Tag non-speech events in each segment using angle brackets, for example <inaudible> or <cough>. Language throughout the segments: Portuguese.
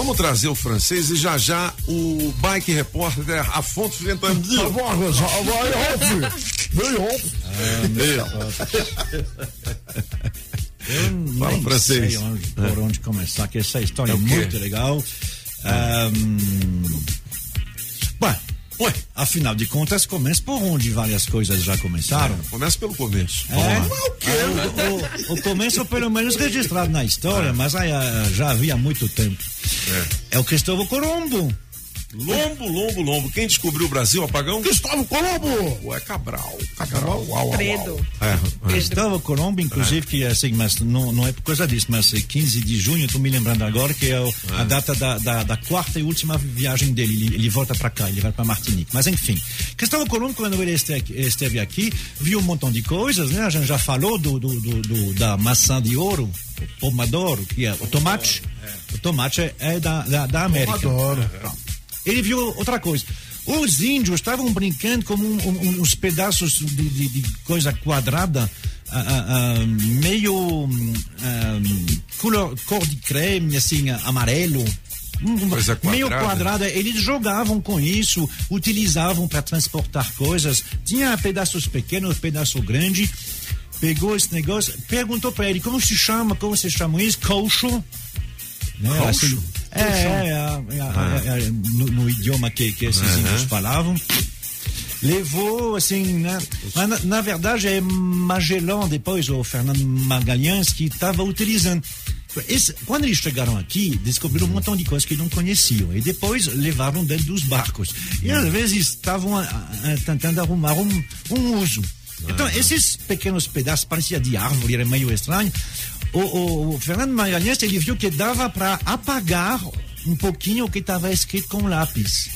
Vamos trazer o francês e já já o bike repórter Afonso Ventandinho. Eu Fala nem francês. sei onde, por onde começar, que essa história É é, muito legal. Ahm, Ué, afinal de contas, começa por onde várias coisas já começaram. começa pelo começo. É, lá. o, o- o começo, pelo menos, registrado na história, mas aí, ah, já havia há muito tempo. É, o Cristóvão Colombo. Lombo, lombo, lombo. Quem descobriu o Brasil, apagão? Gustavo Colombo! Ué, Cabral. Cabral. Uau, uau. É, é. Cristóvão Colombo, inclusive, que assim, mas não, não é por causa disso, mas é 15 de junho, estou me lembrando agora, que é o- a data da, da, da quarta e última viagem dele. Ele, ele volta para cá, ele vai para Martinique. Mas enfim, Cristóvão Colombo, quando ele este- esteve aqui, viu um montão de coisas, né? A gente já falou do, do, do- do- da maçã de ouro, o pomadoro, que é o tomate. O tomate é, é da, da, da América. Adoro. Ele viu outra coisa. Os índios estavam brincando com um- um- uns pedaços de, de- de coisa quadrada, ah, ah, meio hum, ah, cor, de creme, assim, amarelo. Um- Coisa meio quadrada. quadrada. Eles jogavam com isso, utilizavam para transportar coisas. Tinha pedaços pequenos, pedaço grande. Pegou esse negócio, perguntou para ele como se chama, como se chama isso? Coxo. Né? Coxo? Assim, é, é, é, é, é, é, no, no idioma que, que esses índios falavam. Levou, assim, né? Mas, na, na verdade, é Magellan, depois, o Fernando Magalhães, que estava utilizando. Esse- quando eles chegaram aqui, descobriram um montão de coisas que não conheciam. E depois levaram dentro dos barcos. E às vezes estavam ah, ah, tentando arrumar um, um uso. Então, esses pequenos pedaços, parecia de árvore, era meio estranho. O, o- o Fernando Magalhães, ele viu que dava para apagar um pouquinho o que estava escrito com lápis.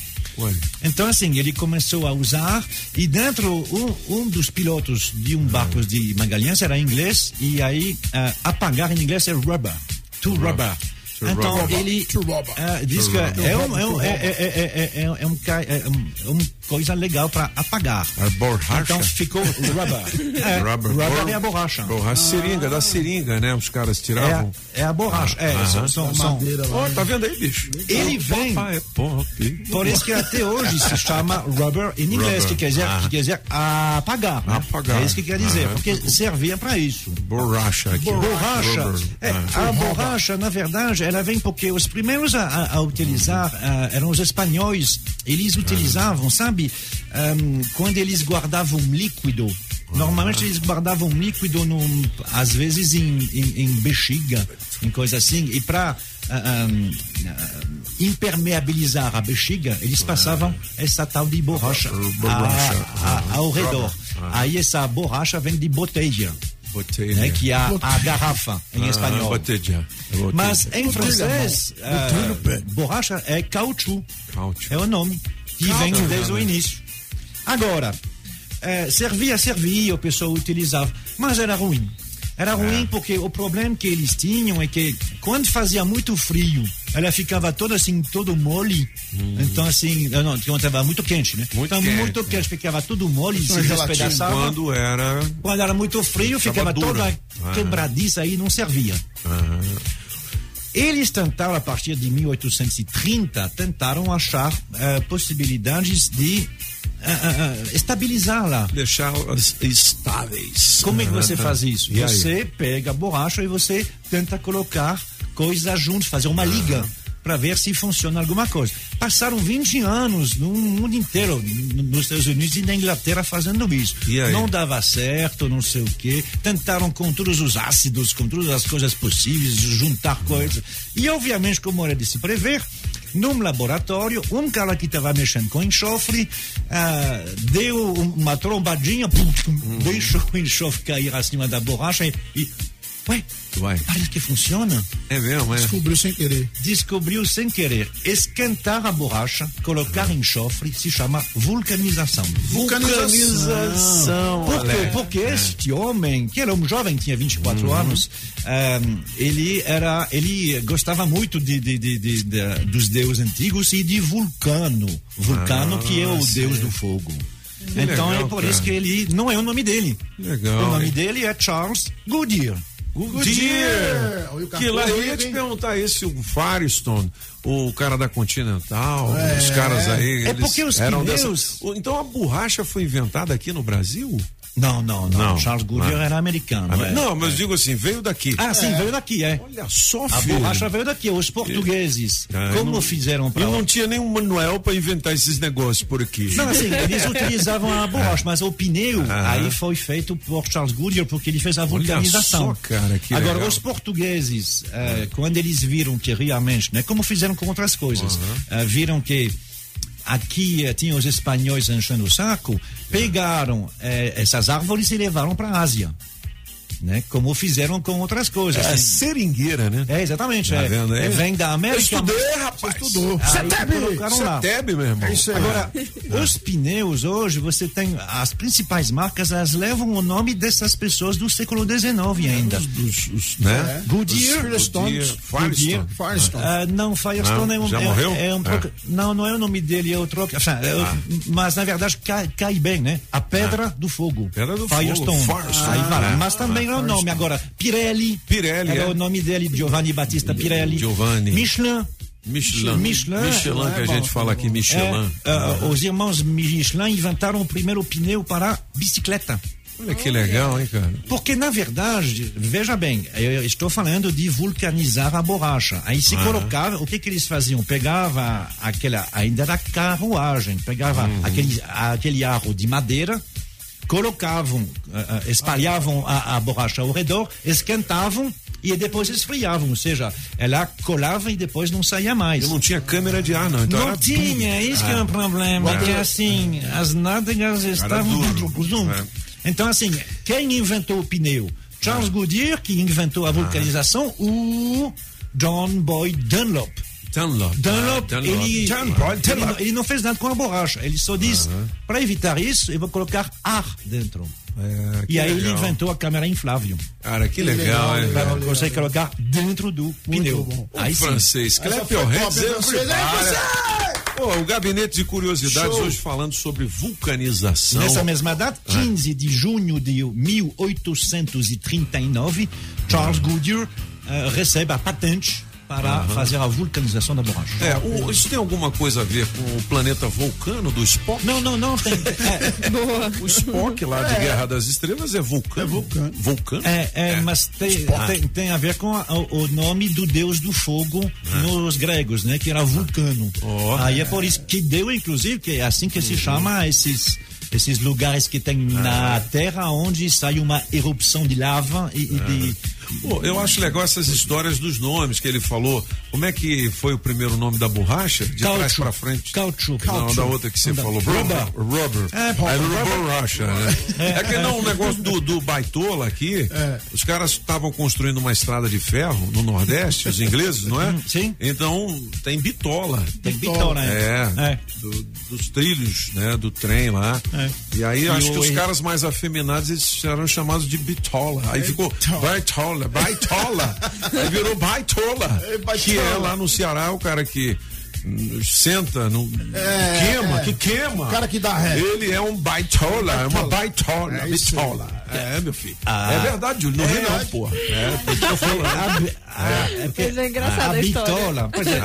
Então, assim, ele começou a usar e dentro, um, um dos pilotos de um barco de Magalhães era inglês e aí ah, apagar em inglês é rubber, to rubber. To Então, rubber. ele To rubber. ah, diz que é, um, é, um, é, é, é, é, é, é um, é um- é coisa legal para apagar. A borracha? Então ficou rubber. <laughs> É, Rubber. rubber Bor- é a borracha. Borracha, seringa, da seringa, né? Os caras É, tiravam. a- é a borracha. É, são, são, são- Madeira lá. tá vendo aí, bicho? Ele vem. Papai é. Por isso que até hoje se chama rubber em inglês, Rubber. que quer dizer, que quer dizer apagar. né? Apagar. É isso que quer dizer, Ah, porque servia para isso. Borracha aqui. Borracha. Rubber. É, Ah. a borracha, na verdade, ela vem porque os primeiros a, a- a utilizar ah, eram os espanhóis. Eles utilizavam, sabe, ahm, quando eles guardavam líquido. Normalmente eles guardavam líquido, num, às vezes em, em, em bexiga, em coisa assim, e para impermeabilizar a bexiga, eles passavam essa tal de borracha, a- a- ao redor. Aí essa borracha vem de botella Botei, né, que é a, a garrafa em espanhol. Botella. Mas em Botella, francês, ah, borracha é caoutchouc. É o nome que vem desde o início. Agora, eh, servia, servia, o pessoal utilizava, mas era ruim. Era É. ruim porque o problema que eles tinham é que quando fazia muito frio, ela ficava toda assim, todo mole. Então assim, não, quando estava muito quente, né? Hum. Muito então, quente, muito né? quente, ficava tudo mole, se gelatina. despedaçava. Quando era. Quando era muito frio, Ficava ficava toda quebradiça e não servia. Eles tentaram, a partir de 1830, tentaram achar eh, possibilidades de eh, eh, estabilizá-la. Deixá-las estáveis. Como é que você faz isso? Você pega a borracha e você tenta colocar coisas juntos, fazer uma liga para ver se funciona alguma coisa. Passaram 20 anos no mundo inteiro, nos Estados Unidos e na Inglaterra fazendo isso. Não dava certo, não sei o quê. Tentaram com todos os ácidos, com todas as coisas possíveis, juntar coisas. E obviamente, como era de se prever, num laboratório, um cara que estava mexendo com enxofre ah, deu um- uma trombadinha, pum, pum, Uhum. deixou o enxofre cair acima da borracha e. e ué, Uai. parece que funciona. É mesmo, é? Descobriu sem querer. Descobriu sem querer esquentar a borracha, colocar enxofre, se chama vulcanização. Vulcanização. Por quê? Porque este homem, que era um jovem, tinha 24 anos, ehm, ele era, ele gostava muito de, de- de- de- de- dos deuses antigos e de Vulcano. Vulcano, que é o sim. deus do fogo. então legal, é por isso cara. que ele não é o nome dele. Legal, O nome hein? dele é Charles Goodyear. Goodyear. Que lá eu ia te perguntar esse, o Firestone, o cara da Continental, é. os caras aí. É porque os eram pneus... dessa... Então a borracha foi inventada aqui no Brasil? Não, não, não. não Charles Goodyear era americano. É. Não, mas é. digo assim, veio daqui. Ah, sim, é. veio daqui, é. Olha só, A filho. borracha veio daqui. Os portugueses, é, como não, fizeram para. E não tinha nenhum manual para inventar esses negócios por aqui. Não, assim, eles utilizavam a borracha, mas o pneu ah. aí foi feito por Charles Goodyear porque ele fez a vulcanização. Olha só, cara, que Agora, legal. os portugueses, eh, quando eles viram que realmente, né, como fizeram com outras coisas, eh, viram que aqui eh, tinha os espanhóis enchendo o saco, pegaram eh, essas árvores e levaram para a Ásia. Né? Como fizeram com outras coisas. É seringueira, né? É, exatamente. Tá é, vendo aí? é, vem da América. Eu estudei, rapaz. Você estudou. Ceteb! meu irmão. É. Agora, os pneus hoje, você tem as principais marcas, elas levam o nome dessas pessoas do século XIX ainda. Os, os, os, né? Goodyear, Firestone. Firestone. Firestone. Ah, não, Firestone Não, é um. já é- morreu? é um troca- Não, não é o nome dele, é o troca. É o- Mas na verdade cai, cai bem, né? A Pedra do Fogo. Pedra do Firestone. Fogo, Firestone. Aí. Ah, Mas também é o nome. Agora, Pirelli. Pirelli, Era é. o nome dele, Giovanni Battista Pirelli. Giovanni. Michelin. Michelin. Michelin. Michelin que a É gente fala aqui, Michelin. É, ah, os irmãos Michelin inventaram o primeiro pneu para bicicleta. Olha que legal, hein, cara? Porque, na verdade, veja bem, eu estou falando de vulcanizar a borracha. Aí se colocava, o que que eles faziam? Pegava aquela, ainda era carruagem, pegava aquele, aquele aro de madeira, colocavam, ah, ah, espalhavam a, a borracha ao redor, esquentavam e depois esfriavam, ou seja, ela colava e depois não saía mais. Eu não tinha câmera de ar, não. Então Não tinha, isso que é um problema, que assim, as nádegas estavam duro. É. Então, assim, quem inventou o pneu? Charles Goodyear, que inventou a vulcanização, o John Boyd Dunlop. Dunlop. Dunlop, Ah, ele, Boyd ele, Dunlop. não, ele não fez nada com a borracha. Ele só diz, para evitar isso, eu vou colocar ar dentro. É, E aí ele legal. inventou a câmera inflável. Cara, que legal, hein? Para você colocar dentro do pneu. bom. O Aí sim. francês, você! Pô, o gabinete de curiosidades Show. hoje falando sobre vulcanização. Nessa mesma data, 15 de junho de 1839, Charles Goodyear eh, recebe a patente para fazer a vulcanização da borracha. É, o- isso tem alguma coisa a ver com o planeta Vulcano do Spock? Não, não, não. Tem, <laughs> é, <laughs> O Spock lá de Guerra das Estrelas é Vulcano. É Vulcano. Vulcano? é, é, mas tem, tem, tem a ver com a- o, nome do deus do fogo nos gregos, né? Que era Vulcano. Ó. Aí é por isso que deu, inclusive, que é assim que se chama esses esses lugares que tem na Terra onde sai uma erupção de lava e, e de Pô, eu acho legal essas histórias dos nomes que ele falou. Como é que foi o primeiro nome da borracha? De trás Caucho. pra frente? Caucho. Não, da outra que você falou. Rubber. Rubber. É, É, rubber. rubber borracha, né? É que não, o negócio do, do Baitola aqui, É. os caras estavam construindo uma estrada de ferro no Nordeste, os ingleses, não é? <laughs> Sim. Então, tem bitola. tem bitola, né? É, É. do- dos trilhos, né, do trem lá. É. E aí E acho o- que os caras mais afeminados eles eram chamados de bitola. Aí ficou baitola, baitola. aí virou baitola, É, baitola. que é lá no Ceará o cara que hum, senta, no, É, queima, é. que queima. O cara que dá ré. Ele é um baitola, é uma baitola, É isso bitola. É, meu filho. É verdade, Júlio, não ri não, porra. É, falando. A, bi- a- é Mas é engraçada a a bitola, pois é,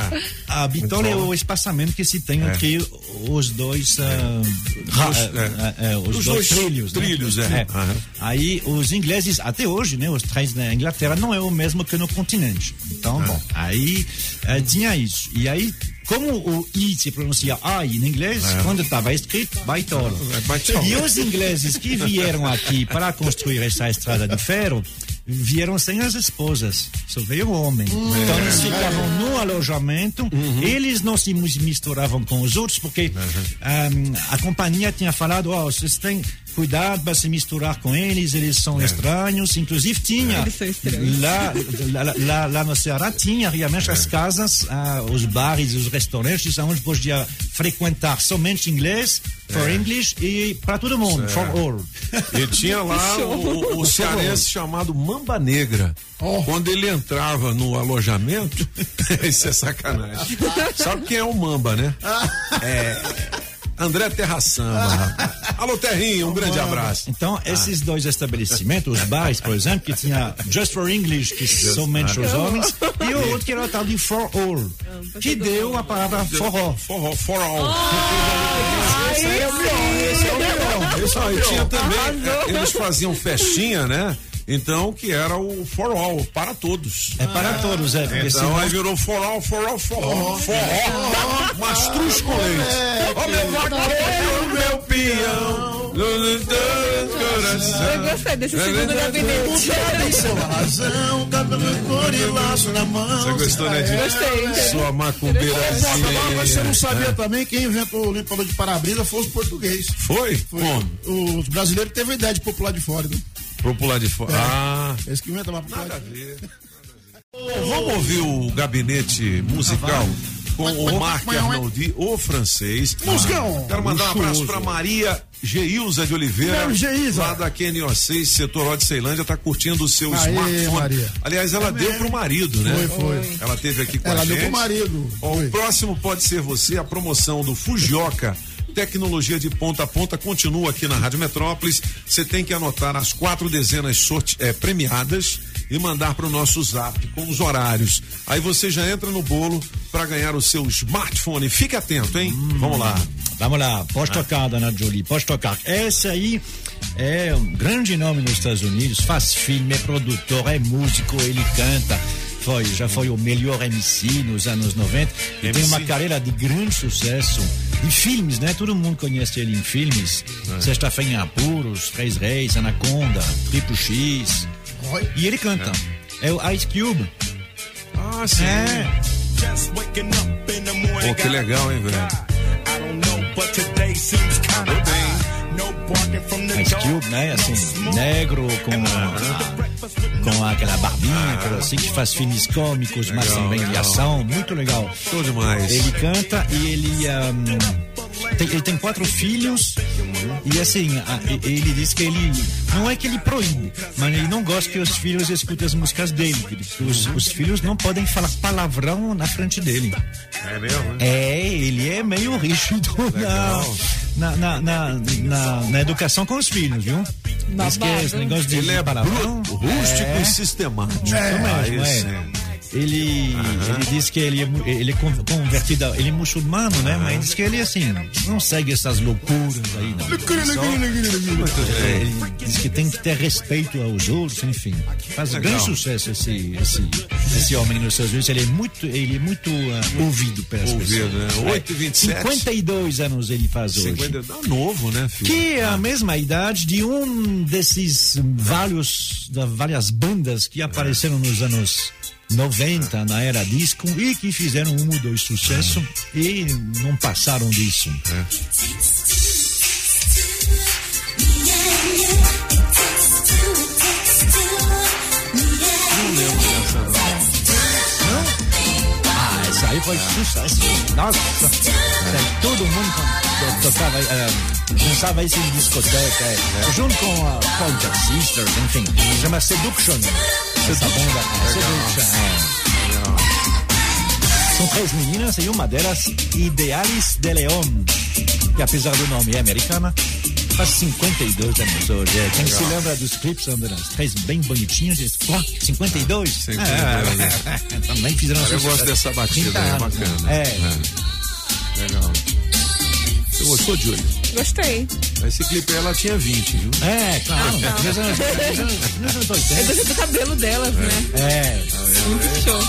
a bitola é o espaçamento que se tem entre os dois, ah, ra- Os- ah, é. ah, os Os dois, dois trilhos. né? trilhos, é. Aham. Aí os ingleses, até hoje, né, os trens da Inglaterra não é o mesmo que no continente. Então, bom, aí eh, tinha isso. E aí, como o I se pronuncia I em inglês, quando estava escrito, baitola. É baitola. E os ingleses que vieram aqui para construir essa estrada de ferro vieram sem as esposas, só veio o homem. Então eles ficavam no alojamento, eles não se mis- misturavam com os outros, porque ahm, a companhia tinha falado: ó, vocês têm cuidado para se misturar com eles, eles são estranhos. Inclusive tinha Eles são estranhos. lá, lá, lá, lá no Ceará tinha realmente as casas, ah, os bares, os restaurantes, onde podia frequentar somente inglês, for English e para todo mundo, for all. E tinha lá <laughs> o, o, chamado Mamba Negra. Oh. Quando ele entrava no alojamento, <laughs> isso é sacanagem. <laughs> Sabe quem é o Mamba, né? É. André Terra Samba. Alô, Terrinho, um grande abraço. Então, esses dois estabelecimentos, os bares, por exemplo, que tinha Just for English, que somente os homens, e o outro que era o tal de For All, que deu a palavra forró. Forró, for all. Esse aí é o melhor, esse é o melhor. Isso aí tinha também. é, Eles faziam festinha, né? Então, que era o for all, para todos. É para todos, é. Então senão- aí virou for all, for all, forró. Forró. Mastruz com leite. Ó meu vaqueiro, meu peão. Eu gostei desse segundo gabinete. Tem seu razão, cabelo cor e laço na mão. Você gostou, né, de Gostei. Sua Agora você macumbeirazinha. não sabia também quem inventou o limpador de para-brisa foi os portugueses. Foi? Foi. Como? Os brasileiros teve a ideia de popular de fora. Né? Pro pular de fora. Ah. Eles que inventam uma popular Nada a ver. Vamos ouvir o gabinete musical com o Marc Arnoldi, o francês. Musicão. Quero mandar um abraço para Maria Geilza de Oliveira, Beijo, Geilza. lá da QNO6, setor ó de Ceilândia, tá curtindo o seu Aê, smartphone. Maria. Aliás, ela deu pro marido, né? Foi, foi. Ela teve aqui com Ela a deu gente. pro marido. Ó, o próximo pode ser você, a promoção do Fujioka. Tecnologia de ponta a ponta continua aqui na Rádio Metrópolis. Você tem que anotar as quatro dezenas sorte, eh, premiadas e mandar para o nosso zap com os horários. Aí você já entra no bolo para ganhar o seu smartphone. Fique atento, hein? Vamos lá. Vamos lá, pode tocar, dona Jolie, pode tocar. Esse aí é um grande nome nos Estados Unidos, faz filme, é produtor, é músico, ele canta. Foi, já foi o melhor MC nos anos 90 e tem MC. uma carreira de grande sucesso. De filmes, né? Todo mundo conhece ele em filmes. Sexta-feira em Apuros, Três Reis, Anaconda, Triple X. Oi. E ele canta. É, o Ice Cube. Ah, sim. É. Pô, que legal, hein, velho? Ice Cube, né? Assim, negro, com, com aquela barbinha, aquela assim, que faz filmes cômicos, mas Legal, também de ação, muito legal. Show demais. Ele canta e ele. ahm, tem, ele tem quatro filhos e assim, a- ele diz que ele. Não é que ele proíbe, mas ele não gosta que os filhos escutem as músicas dele. Os, os filhos não podem falar palavrão na frente dele. É mesmo, né? É, ele é meio rígido na, na, na, na, na- na educação com os filhos, viu? Esse negócio de Ele é palavrão. bruto, rústico é, e sistemático. mesmo, Ah, é. esse é. Ele, ele diz que ele é, ele é con- convertido, ele é muçulmano, né? Mas diz que ele, assim, não segue essas loucuras aí, não. Só- é, ele diz que tem que ter respeito aos outros, enfim. Faz Legal. grande sucesso esse, esse, esse homem nos Estados Unidos. Ele é muito, ele é muito ah, ouvido pelas Ouvido, pessoas. né? 8 e 27. 52 anos ele faz hoje. 50, tá novo, né, filho? Que é a mesma idade de um desses vários, da várias bandas que apareceram nos anos 90 na era disco e que fizeram um ou dois sucesso e não passaram disso. Não. Ah, aí foi sucesso. Nossa, é, todo mundo tocava, é, dançava isso em discoteca, é, junto com a Pointer Sisters, enfim, chama Seduction. Essa banda, é, é. São três meninas e uma delas, Idealis de Leon, que apesar do nome é americana, faz 52 anos hoje. É, Quem se lembra dos clipes, das três bem "Ó, 52? 52, É, <laughs> também fizeram Eu gosto dessa batida 30 aí, é bacana. né? É. Legal. Gostou, Júlio? Gostei. Esse clipe aí ela tinha 20, viu? É, claro. Nos anos É 80. do, cabelo delas, né? É, Muito show.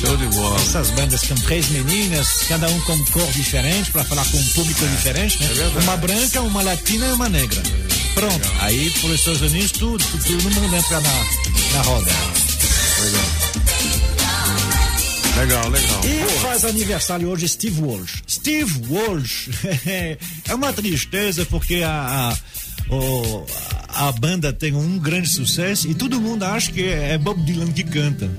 Show de bola. essas bandas com três meninas, cada um com cor diferente, para falar com um público diferente, né? uma branca, uma latina e uma negra. Pronto. Aí, para os Estados Unidos, tudo, tudo, todo mundo entra na, na roda. Legal, legal. E faz aniversário hoje Steve Walsh. Steve Walsh <laughs> é uma tristeza porque a, a, o- a banda tem um grande sucesso e todo mundo acha que é Bob Dylan que canta.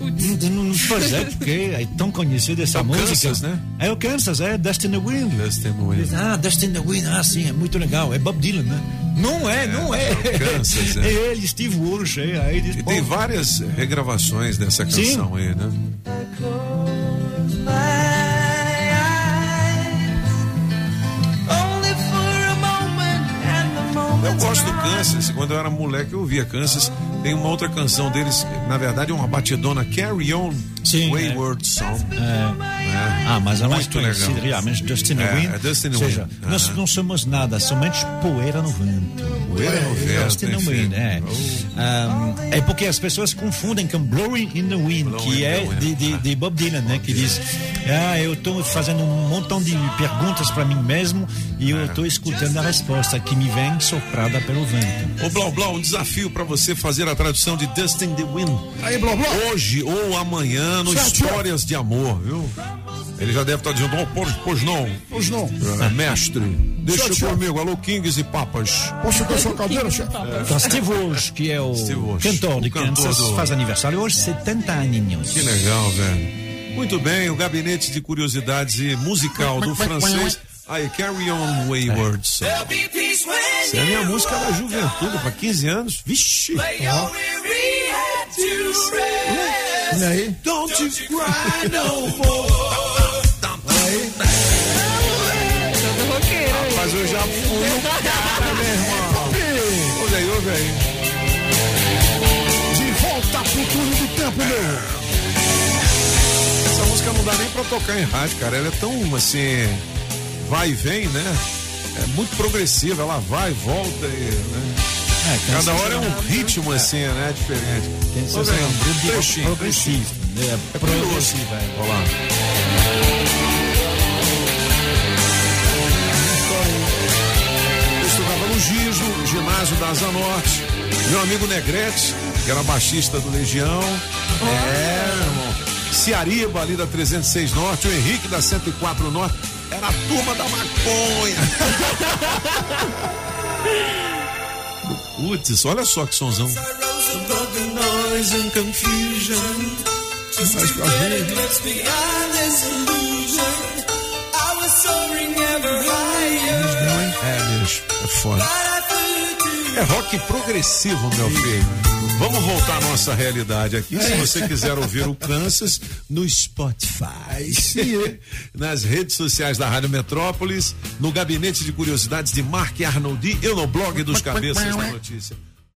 Hum, Pois é, porque é tão conhecida essa É o música. Kansas, né? É o Kansas, é Dust in the Wind. Dust in the Wind. Ah, Dust in the Wind, ah, sim, é muito legal. É Bob Dylan, né? Não é, não é. é o Kansas, <laughs> é. É ele, Steve Walsh. é, Aí diz, E tem várias regravações dessa Sim. canção aí, né? Kansas. Quando eu era moleque, eu ouvia Kansas. Tem uma outra canção deles, na verdade, é uma batidona Carry On Sim, Wayward Song. É. Ah, mas a mais Muito legal. conhecida realmente Dustin É, Wind. é Dustin Ou seja, Wind. nós não somos nada, somente poeira no vento. Poeira no vento, Dustin. Wind, é. Ah, é porque as pessoas confundem com Blowing in the Wind, Blowing que é de, de, de Bob Dylan, né? Que diz: Ah, eu estou fazendo um montão de perguntas para mim mesmo e É. eu estou escutando a resposta que me vem soprada pelo vento. Ô Blau Blau, um desafio pra você fazer a tradução de Dustin the Wind. Aí, Blá Blá. Hoje ou amanhã no Certo. Histórias de Amor, viu? Ele já deve estar dizendo, oh, pois, pois não. Pois não. É, mestre, deixa comigo. Alô, Kings e Papas. Posso ficar sua cadeira, chefe? Então, Steve Walsh, que é o cantor de o cantor Kansas, do- faz aniversário hoje, 70 aninhos. Que legal, velho. Muito bem, o gabinete de curiosidades e musical do <laughs> francês. Aí, Carry On Wayward Son. Essa é a minha música da juventude, pra 15 anos. Vixe! Olha aí. Don't you cry no more. Aí. Mas eu já fui o cara, meu irmão. Olha aí, ouve aí. De volta pro túnel do tempo, meu. Essa música não dá nem pra tocar em rádio, cara. Ela é tão assim. Vai e vem, né? É muito progressiva, ela vai, volta e. Né? É, Cada hora é um ritmo assim, né? Diferente. Ô, é velho, um trechinho, progressivo. É, progressivo, é. Olha lá. Eu estudava no Giso, ginásio da Asa Norte. Meu amigo Negrete, que era baixista do Legião. É, meu irmão. Ciariba, ali da 306 Norte. O Henrique, da 104 Norte. Era a turma da maconha. <laughs> Putz, olha só que sonzão. É, bicho, é foda. É rock progressivo, meu filho. Vamos voltar à nossa realidade aqui. Se você quiser ouvir o Kansas no Spotify, nas redes sociais da Rádio Metrópolis, no gabinete de curiosidades de Mark Arnoldi e no blog dos Cabeças da Notícia.